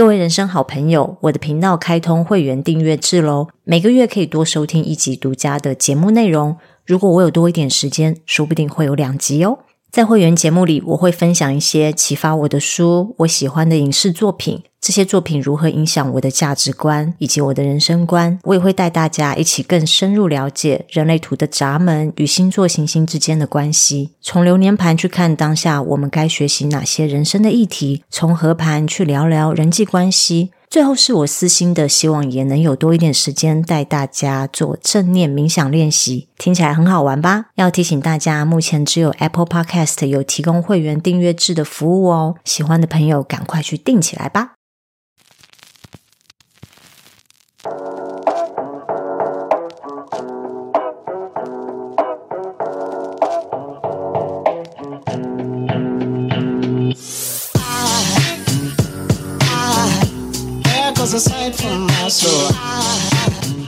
各位人生好朋友，我的频道开通会员订阅制喽，每个月可以多收听一集独家的节目内容。如果我有多一点时间，说不定会有两集哦。在会员节目里，我会分享一些启发我的书，我喜欢的影视作品。这些作品如何影响我的价值观以及我的人生观？我也会带大家一起更深入了解人类图的闸门与星座行星之间的关系。从流年盘去看当下我们该学习哪些人生的议题，从合盘去聊聊人际关系。最后是我私心的，希望也能有多一点时间带大家做正念冥想练习，听起来很好玩吧？要提醒大家，目前只有 Apple Podcast 有提供会员订阅制的服务哦，喜欢的朋友赶快去订起来吧。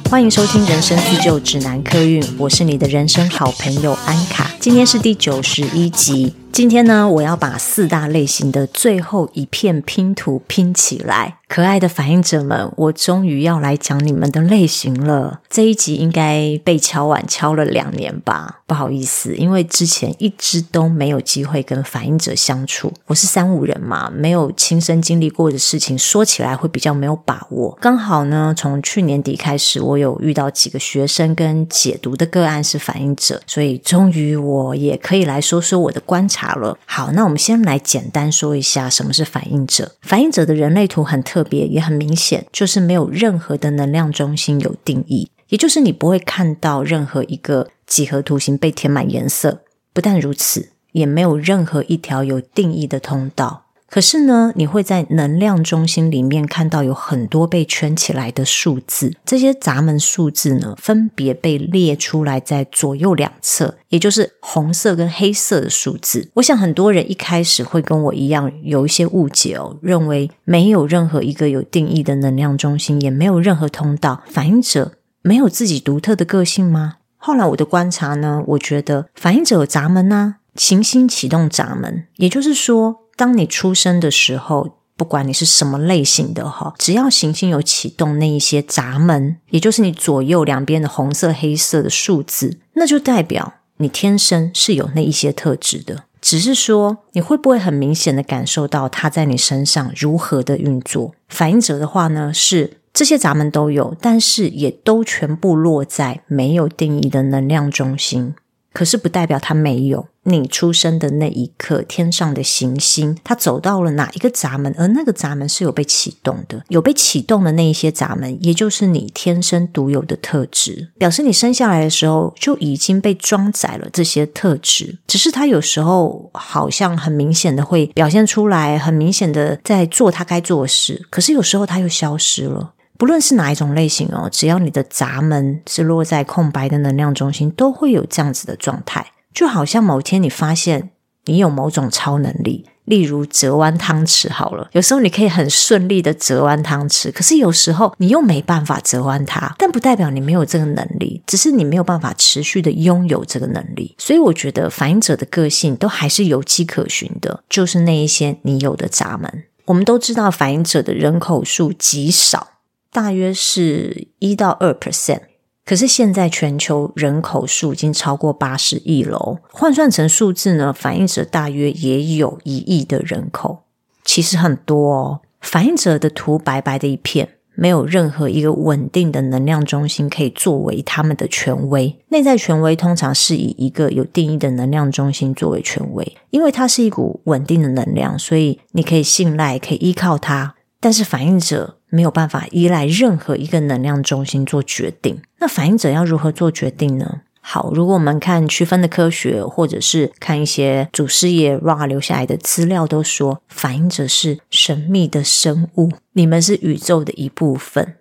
欢迎收听《人生自救指南》客运，我是你的人生好朋友安卡，今天是第九十一集。今天呢，我要把四大类型的最后一片拼图拼起来。可爱的反应者们，我终于要来讲你们的类型了。这一集应该被敲碗敲了两年吧？不好意思，因为之前一直都没有机会跟反应者相处。我是三五人嘛，没有亲身经历过的事情，说起来会比较没有把握。刚好呢，从去年底开始，我有遇到几个学生跟解读的个案是反应者，所以终于我也可以来说说我的观察。了，好，那我们先来简单说一下什么是反应者。反应者的人类图很特别，也很明显，就是没有任何的能量中心有定义，也就是你不会看到任何一个几何图形被填满颜色。不但如此，也没有任何一条有定义的通道。可是呢，你会在能量中心里面看到有很多被圈起来的数字，这些闸门数字呢，分别被列出来在左右两侧，也就是红色跟黑色的数字。我想很多人一开始会跟我一样有一些误解哦，认为没有任何一个有定义的能量中心，也没有任何通道，反应者没有自己独特的个性吗？后来我的观察呢，我觉得反应者有闸门啊，行星启动闸门，也就是说。当你出生的时候，不管你是什么类型的哈，只要行星有启动那一些闸门，也就是你左右两边的红色、黑色的数字，那就代表你天生是有那一些特质的。只是说，你会不会很明显的感受到它在你身上如何的运作？反应者的话呢，是这些闸门都有，但是也都全部落在没有定义的能量中心。可是不代表它没有。你出生的那一刻，天上的行星它走到了哪一个闸门，而那个闸门是有被启动的，有被启动的那一些闸门，也就是你天生独有的特质，表示你生下来的时候就已经被装载了这些特质。只是它有时候好像很明显的会表现出来，很明显的在做它该做的事，可是有时候它又消失了。不论是哪一种类型哦，只要你的闸门是落在空白的能量中心，都会有这样子的状态。就好像某天你发现你有某种超能力，例如折弯汤匙好了，有时候你可以很顺利的折弯汤匙，可是有时候你又没办法折弯它，但不代表你没有这个能力，只是你没有办法持续的拥有这个能力。所以我觉得反应者的个性都还是有迹可循的，就是那一些你有的闸门。我们都知道反应者的人口数极少。大约是一到二 percent，可是现在全球人口数已经超过八十亿了，换算成数字呢，反应者大约也有一亿的人口，其实很多哦。反应者的图白白的一片，没有任何一个稳定的能量中心可以作为他们的权威。内在权威通常是以一个有定义的能量中心作为权威，因为它是一股稳定的能量，所以你可以信赖，可以依靠它。但是反应者没有办法依赖任何一个能量中心做决定。那反应者要如何做决定呢？好，如果我们看区分的科学，或者是看一些祖师爷 Ra 留下来的资料，都说反应者是神秘的生物，你们是宇宙的一部分，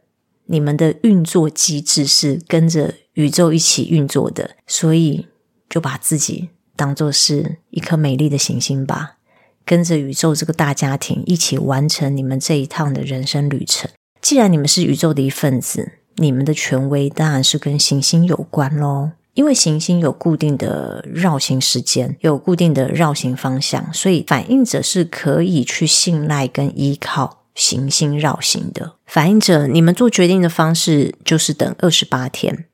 你们的运作机制是跟着宇宙一起运作的，所以就把自己当作是一颗美丽的行星吧。跟着宇宙这个大家庭一起完成你们这一趟的人生旅程。既然你们是宇宙的一份子，你们的权威当然是跟行星有关喽。因为行星有固定的绕行时间，有固定的绕行方向，所以反应者是可以去信赖跟依靠行星绕行的。反应者，你们做决定的方式就是等二十八天。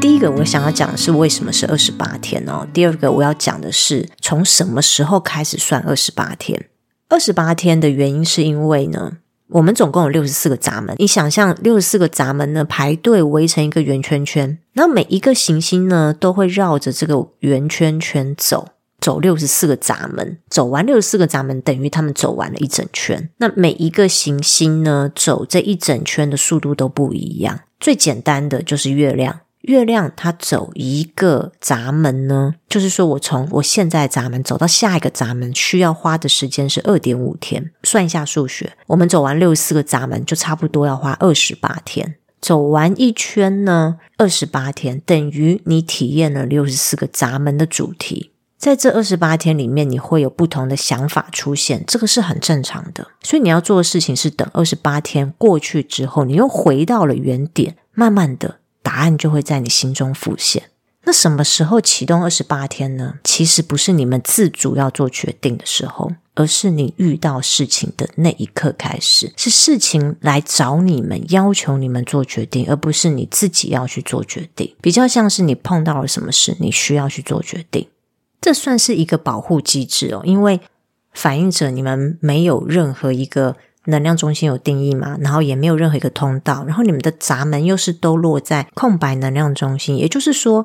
第一个我想要讲的是为什么是二十八天哦。第二个我要讲的是从什么时候开始算二十八天。二十八天的原因是因为呢，我们总共有六十四个闸门，你想象六十四个闸门呢排队围成一个圆圈圈，那每一个行星呢都会绕着这个圆圈圈走，走六十四个闸门，走完六十四个闸门等于他们走完了一整圈。那每一个行星呢走这一整圈的速度都不一样，最简单的就是月亮。月亮它走一个闸门呢，就是说我从我现在闸门走到下一个闸门，需要花的时间是二点五天。算一下数学，我们走完六十四个闸门，就差不多要花二十八天。走完一圈呢，二十八天等于你体验了六十四个闸门的主题。在这二十八天里面，你会有不同的想法出现，这个是很正常的。所以你要做的事情是等二十八天过去之后，你又回到了原点，慢慢的。答案就会在你心中浮现。那什么时候启动二十八天呢？其实不是你们自主要做决定的时候，而是你遇到事情的那一刻开始，是事情来找你们，要求你们做决定，而不是你自己要去做决定。比较像是你碰到了什么事，你需要去做决定。这算是一个保护机制哦，因为反映者你们没有任何一个。能量中心有定义吗？然后也没有任何一个通道，然后你们的闸门又是都落在空白能量中心，也就是说，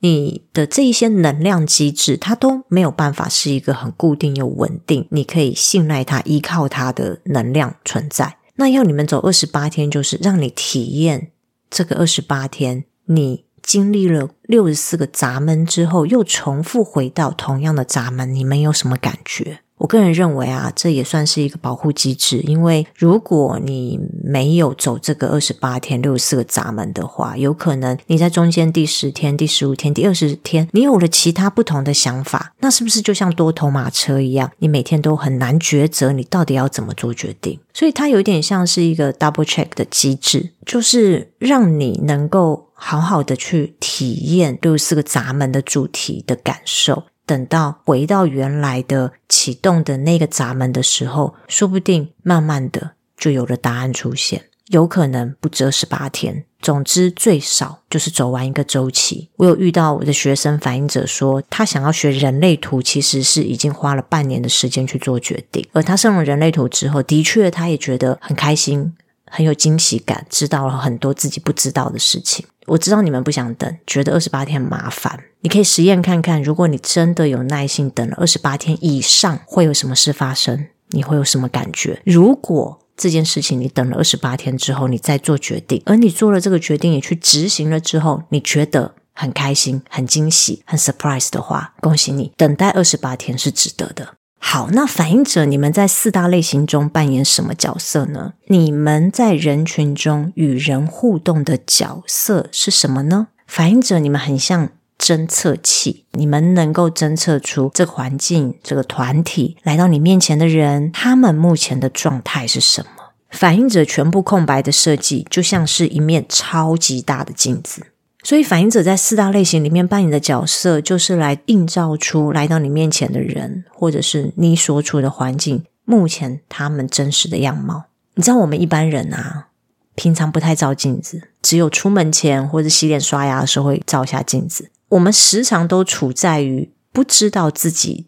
你的这一些能量机制，它都没有办法是一个很固定又稳定，你可以信赖它、依靠它的能量存在。那要你们走二十八天，就是让你体验这个二十八天，你经历了六十四个闸门之后，又重复回到同样的闸门，你们有什么感觉？我个人认为啊，这也算是一个保护机制，因为如果你没有走这个二十八天六十四个闸门的话，有可能你在中间第十天、第十五天、第二十天，你有了其他不同的想法，那是不是就像多头马车一样，你每天都很难抉择，你到底要怎么做决定？所以它有点像是一个 double check 的机制，就是让你能够好好的去体验六十四个闸门的主题的感受。等到回到原来的启动的那个闸门的时候，说不定慢慢的就有了答案出现，有可能不止十八天。总之，最少就是走完一个周期。我有遇到我的学生反映者说，他想要学人类图，其实是已经花了半年的时间去做决定。而他上了人类图之后，的确他也觉得很开心，很有惊喜感，知道了很多自己不知道的事情。我知道你们不想等，觉得二十八天很麻烦。你可以实验看看，如果你真的有耐心等了二十八天以上，会有什么事发生？你会有什么感觉？如果这件事情你等了二十八天之后，你再做决定，而你做了这个决定，你去执行了之后，你觉得很开心、很惊喜、很 surprise 的话，恭喜你，等待二十八天是值得的。好，那反映者，你们在四大类型中扮演什么角色呢？你们在人群中与人互动的角色是什么呢？反映者，你们很像侦测器，你们能够侦测出这个环境、这个团体来到你面前的人，他们目前的状态是什么？反映者全部空白的设计，就像是一面超级大的镜子。所以，反映者在四大类型里面扮演的角色，就是来映照出来到你面前的人，或者是你所处的环境，目前他们真实的样貌。你知道，我们一般人啊，平常不太照镜子，只有出门前或者洗脸刷牙的时候会照一下镜子。我们时常都处在于不知道自己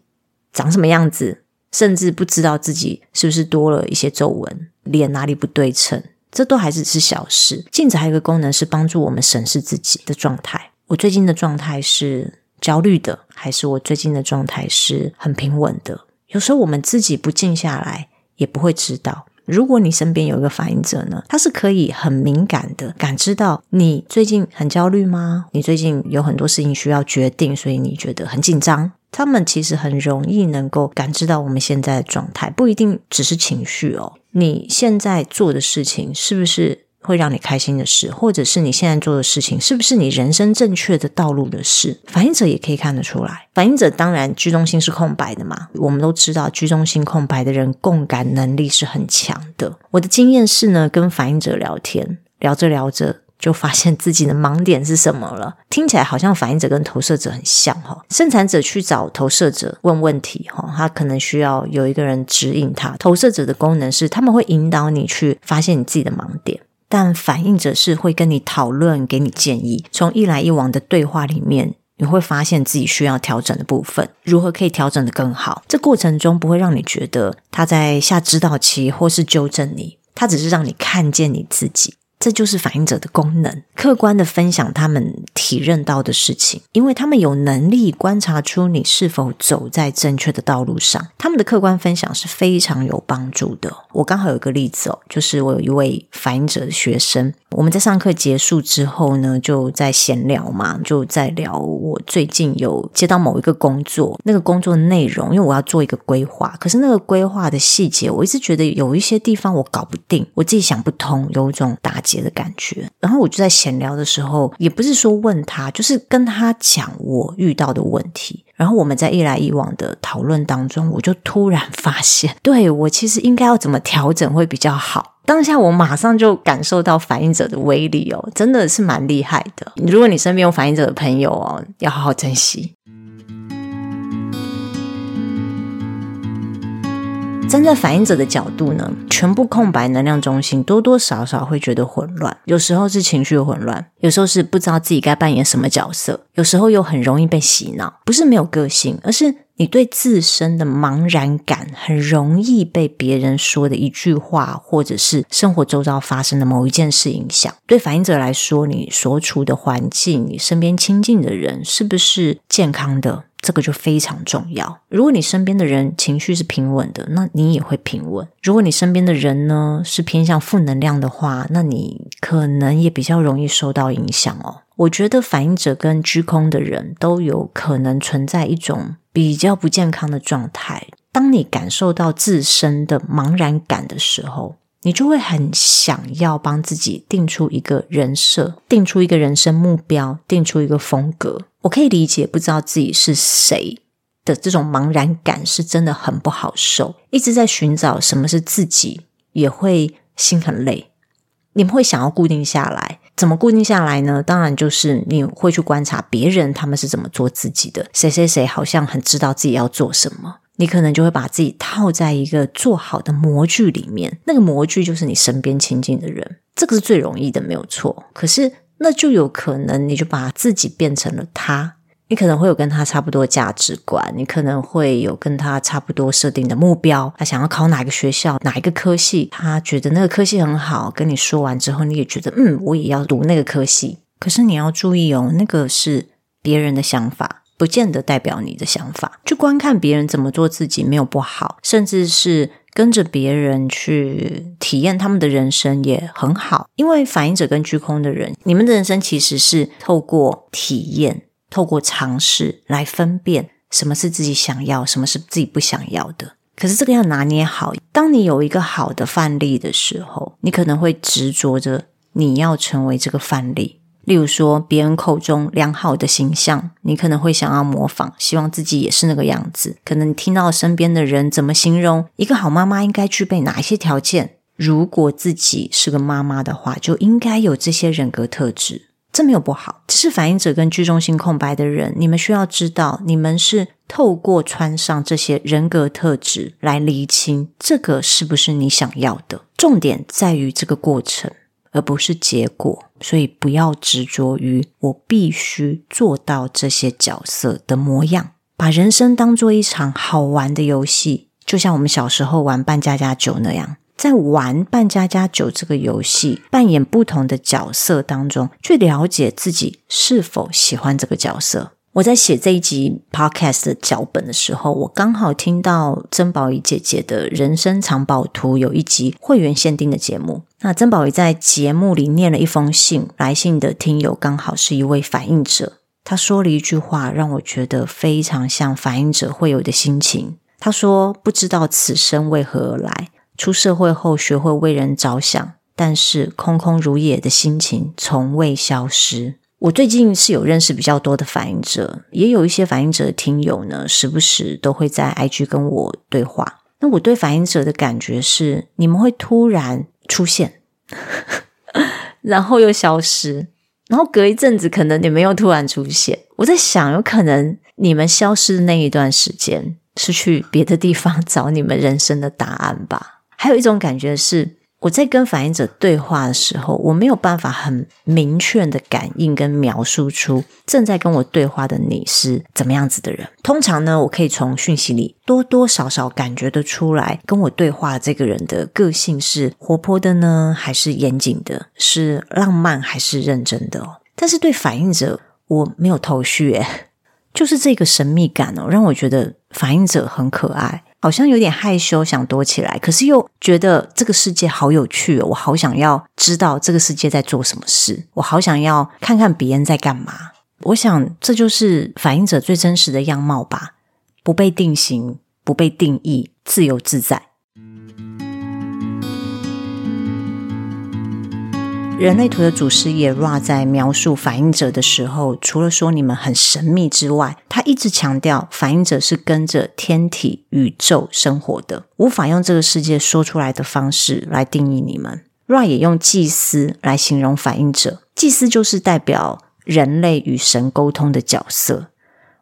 长什么样子，甚至不知道自己是不是多了一些皱纹，脸哪里不对称。这都还是是小事。镜子还有一个功能是帮助我们审视自己的状态。我最近的状态是焦虑的，还是我最近的状态是很平稳的？有时候我们自己不静下来，也不会知道。如果你身边有一个反应者呢，他是可以很敏感的感知到你最近很焦虑吗？你最近有很多事情需要决定，所以你觉得很紧张。他们其实很容易能够感知到我们现在的状态，不一定只是情绪哦。你现在做的事情是不是会让你开心的事，或者是你现在做的事情是不是你人生正确的道路的事？反映者也可以看得出来。反映者当然居中心是空白的嘛，我们都知道居中心空白的人共感能力是很强的。我的经验是呢，跟反映者聊天，聊着聊着，就发现自己的盲点是什么了。听起来好像反映者跟投射者很像哈，生产者去找投射者问问题哈，他可能需要有一个人指引他。投射者的功能是他们会引导你去发现你自己的盲点，但反映者是会跟你讨论，给你建议。从一来一往的对话里面，你会发现自己需要调整的部分，如何可以调整得更好。这过程中不会让你觉得他在下指导棋或是纠正你，他只是让你看见你自己。这就是反映者的功能，客观的分享他们体认到的事情，因为他们有能力观察出你是否走在正确的道路上。他们的客观分享是非常有帮助的。我刚好有一个例子哦，就是我有一位反映者的学生，我们在上课结束之后呢，就在闲聊嘛，就在聊我最近有接到某一个工作，那个工作的内容，因为我要做一个规划，可是那个规划的细节，我一直觉得有一些地方我搞不定，我自己想不通，有一种打结的感觉，然后我就在闲聊的时候，也不是说问他，就是跟他讲我遇到的问题。然后我们在一来一往的讨论当中，我就突然发现，对，我其实应该要怎么调整会比较好。当下我马上就感受到反应者的威力哦，真的是蛮厉害的。如果你身边有反应者的朋友哦，要好好珍惜。站在反映者的角度呢，全部空白能量中心多多少少会觉得混乱，有时候是情绪混乱，有时候是不知道自己该扮演什么角色，有时候又很容易被洗脑。不是没有个性，而是你对自身的茫然感很容易被别人说的一句话，或者是生活周遭发生的某一件事影响。对反映者来说，你所处的环境，你身边亲近的人是不是健康的？这个就非常重要。如果你身边的人情绪是平稳的，那你也会平稳。如果你身边的人呢是偏向负能量的话，那你可能也比较容易受到影响哦。我觉得反应者跟居空的人都有可能存在一种比较不健康的状态。当你感受到自身的茫然感的时候，你就会很想要帮自己定出一个人设，定出一个人生目标，定出一个风格。我可以理解，不知道自己是谁的这种茫然感是真的很不好受。一直在寻找什么是自己，也会心很累。你们会想要固定下来，怎么固定下来呢？当然就是你会去观察别人他们是怎么做自己的。谁谁谁好像很知道自己要做什么，你可能就会把自己套在一个做好的模具里面。那个模具就是你身边亲近的人，这个是最容易的，没有错。可是。那就有可能，你就把自己变成了他。你可能会有跟他差不多价值观，你可能会有跟他差不多设定的目标。他想要考哪个学校，哪一个科系，他觉得那个科系很好。跟你说完之后，你也觉得嗯，我也要读那个科系。可是你要注意哦，那个是别人的想法，不见得代表你的想法。去观看别人怎么做自己没有不好，甚至是。跟着别人去体验他们的人生也很好，因为反映者跟居空的人，你们的人生其实是透过体验、透过尝试来分辨什么是自己想要，什么是自己不想要的。可是这个要拿捏好，当你有一个好的范例的时候，你可能会执着着你要成为这个范例。例如说，别人口中良好的形象，你可能会想要模仿，希望自己也是那个样子。可能你听到身边的人怎么形容一个好妈妈应该具备哪一些条件，如果自己是个妈妈的话，就应该有这些人格特质。这没有不好，只是反映者跟居中心空白的人，你们需要知道，你们是透过穿上这些人格特质来厘清这个是不是你想要的。重点在于这个过程。而不是结果，所以不要执着于我必须做到这些角色的模样，把人生当做一场好玩的游戏，就像我们小时候玩扮家家酒那样，在玩扮家家酒这个游戏，扮演不同的角色当中，去了解自己是否喜欢这个角色。我在写这一集 podcast 的脚本的时候，我刚好听到曾宝仪姐姐的人生藏宝图有一集会员限定的节目。那曾宝仪在节目里念了一封信，来信的听友刚好是一位反映者。他说了一句话，让我觉得非常像反映者会有的心情。他说：“不知道此生为何而来，出社会后学会为人着想，但是空空如也的心情从未消失。”我最近是有认识比较多的反应者，也有一些反应者的听友呢，时不时都会在 IG 跟我对话。那我对反应者的感觉是，你们会突然出现，然后又消失，然后隔一阵子，可能你们又突然出现。我在想，有可能你们消失的那一段时间，是去别的地方 找你们人生的答案吧？还有一种感觉是。我在跟反映者对话的时候，我没有办法很明确的感应跟描述出正在跟我对话的你是怎么样子的人。通常呢，我可以从讯息里多多少少感觉得出来，跟我对话这个人的个性是活泼的呢，还是严谨的？是浪漫还是认真的哦？但是对反映者，我没有头绪诶，就是这个神秘感哦，让我觉得反映者很可爱。好像有点害羞，想躲起来，可是又觉得这个世界好有趣哦，我好想要知道这个世界在做什么事，我好想要看看别人在干嘛。我想这就是反映者最真实的样貌吧，不被定型，不被定义，自由自在。人类图的祖师爷 Ra 在描述反应者的时候，除了说你们很神秘之外，他一直强调反应者是跟着天体宇宙生活的，无法用这个世界说出来的方式来定义你们。Ra 也用祭司来形容反应者，祭司就是代表人类与神沟通的角色。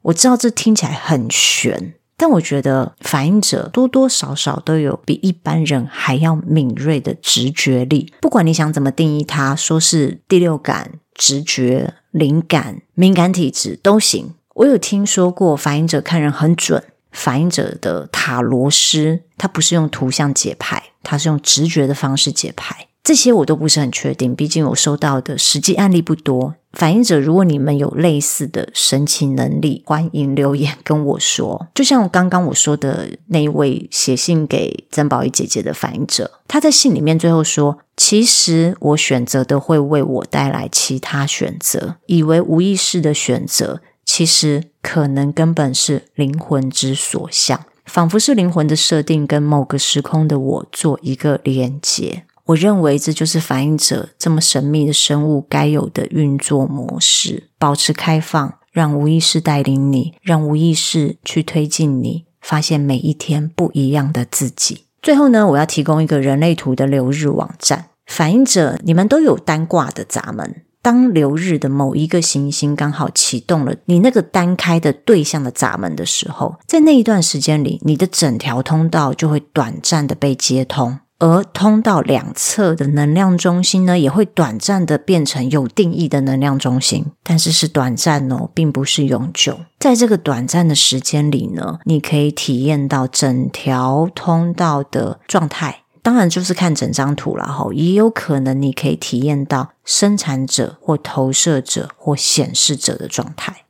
我知道这听起来很玄。但我觉得反映者多多少少都有比一般人还要敏锐的直觉力，不管你想怎么定义它，说是第六感、直觉、灵感、敏感体质都行。我有听说过反映者看人很准，反映者的塔罗师他不是用图像解牌，他是用直觉的方式解牌。这些我都不是很确定，毕竟我收到的实际案例不多。反映者，如果你们有类似的神奇能力，欢迎留言跟我说。就像刚刚我说的那一位写信给曾宝仪姐姐的反映者，他在信里面最后说：“其实我选择的会为我带来其他选择，以为无意识的选择，其实可能根本是灵魂之所向，仿佛是灵魂的设定跟某个时空的我做一个连接。”我认为这就是反映者这么神秘的生物该有的运作模式：保持开放，让无意识带领你，让无意识去推进你，发现每一天不一样的自己。最后呢，我要提供一个人类图的流日网站。反映者，你们都有单挂的闸门。当流日的某一个行星刚好启动了你那个单开的对象的闸门的时候，在那一段时间里，你的整条通道就会短暂的被接通。而通道两侧的能量中心呢，也会短暂的变成有定义的能量中心，但是是短暂哦，并不是永久。在这个短暂的时间里呢，你可以体验到整条通道的状态，当然就是看整张图了哈。也有可能你可以体验到生产者或投射者或显示者的状态。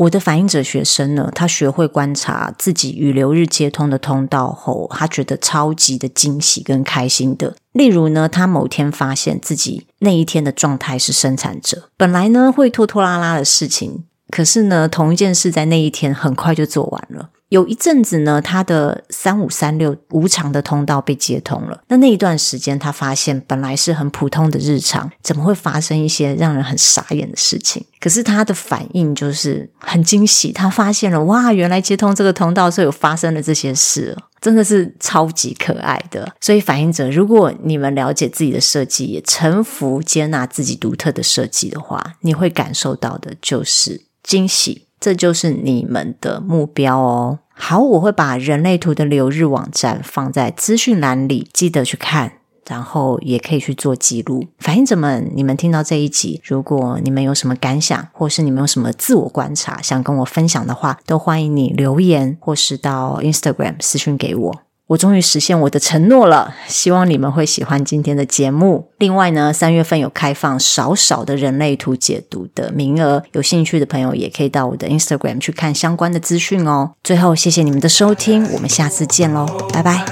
我的反应者学生呢，他学会观察自己与流日接通的通道后，他觉得超级的惊喜跟开心的。例如呢，他某天发现自己那一天的状态是生产者，本来呢会拖拖拉拉的事情，可是呢同一件事在那一天很快就做完了。有一阵子呢，他的三五三六无常的通道被接通了。那那一段时间，他发现本来是很普通的日常，怎么会发生一些让人很傻眼的事情？可是他的反应就是很惊喜，他发现了哇，原来接通这个通道是有发生了这些事，真的是超级可爱的。所以反映者，如果你们了解自己的设计，也臣服接纳自己独特的设计的话，你会感受到的就是惊喜。这就是你们的目标哦。好，我会把人类图的流日网站放在资讯栏里，记得去看，然后也可以去做记录。反应者们，你们听到这一集，如果你们有什么感想，或是你们有什么自我观察想跟我分享的话，都欢迎你留言，或是到 Instagram 私讯给我。我终于实现我的承诺了希望你们会喜欢今天的节目。另外呢三月份有开放少少的人类图解读的名额有兴趣的朋友也可以到我的 instagram 去看相关的资讯哦。最后谢谢你们的收听我们下次见喽拜拜。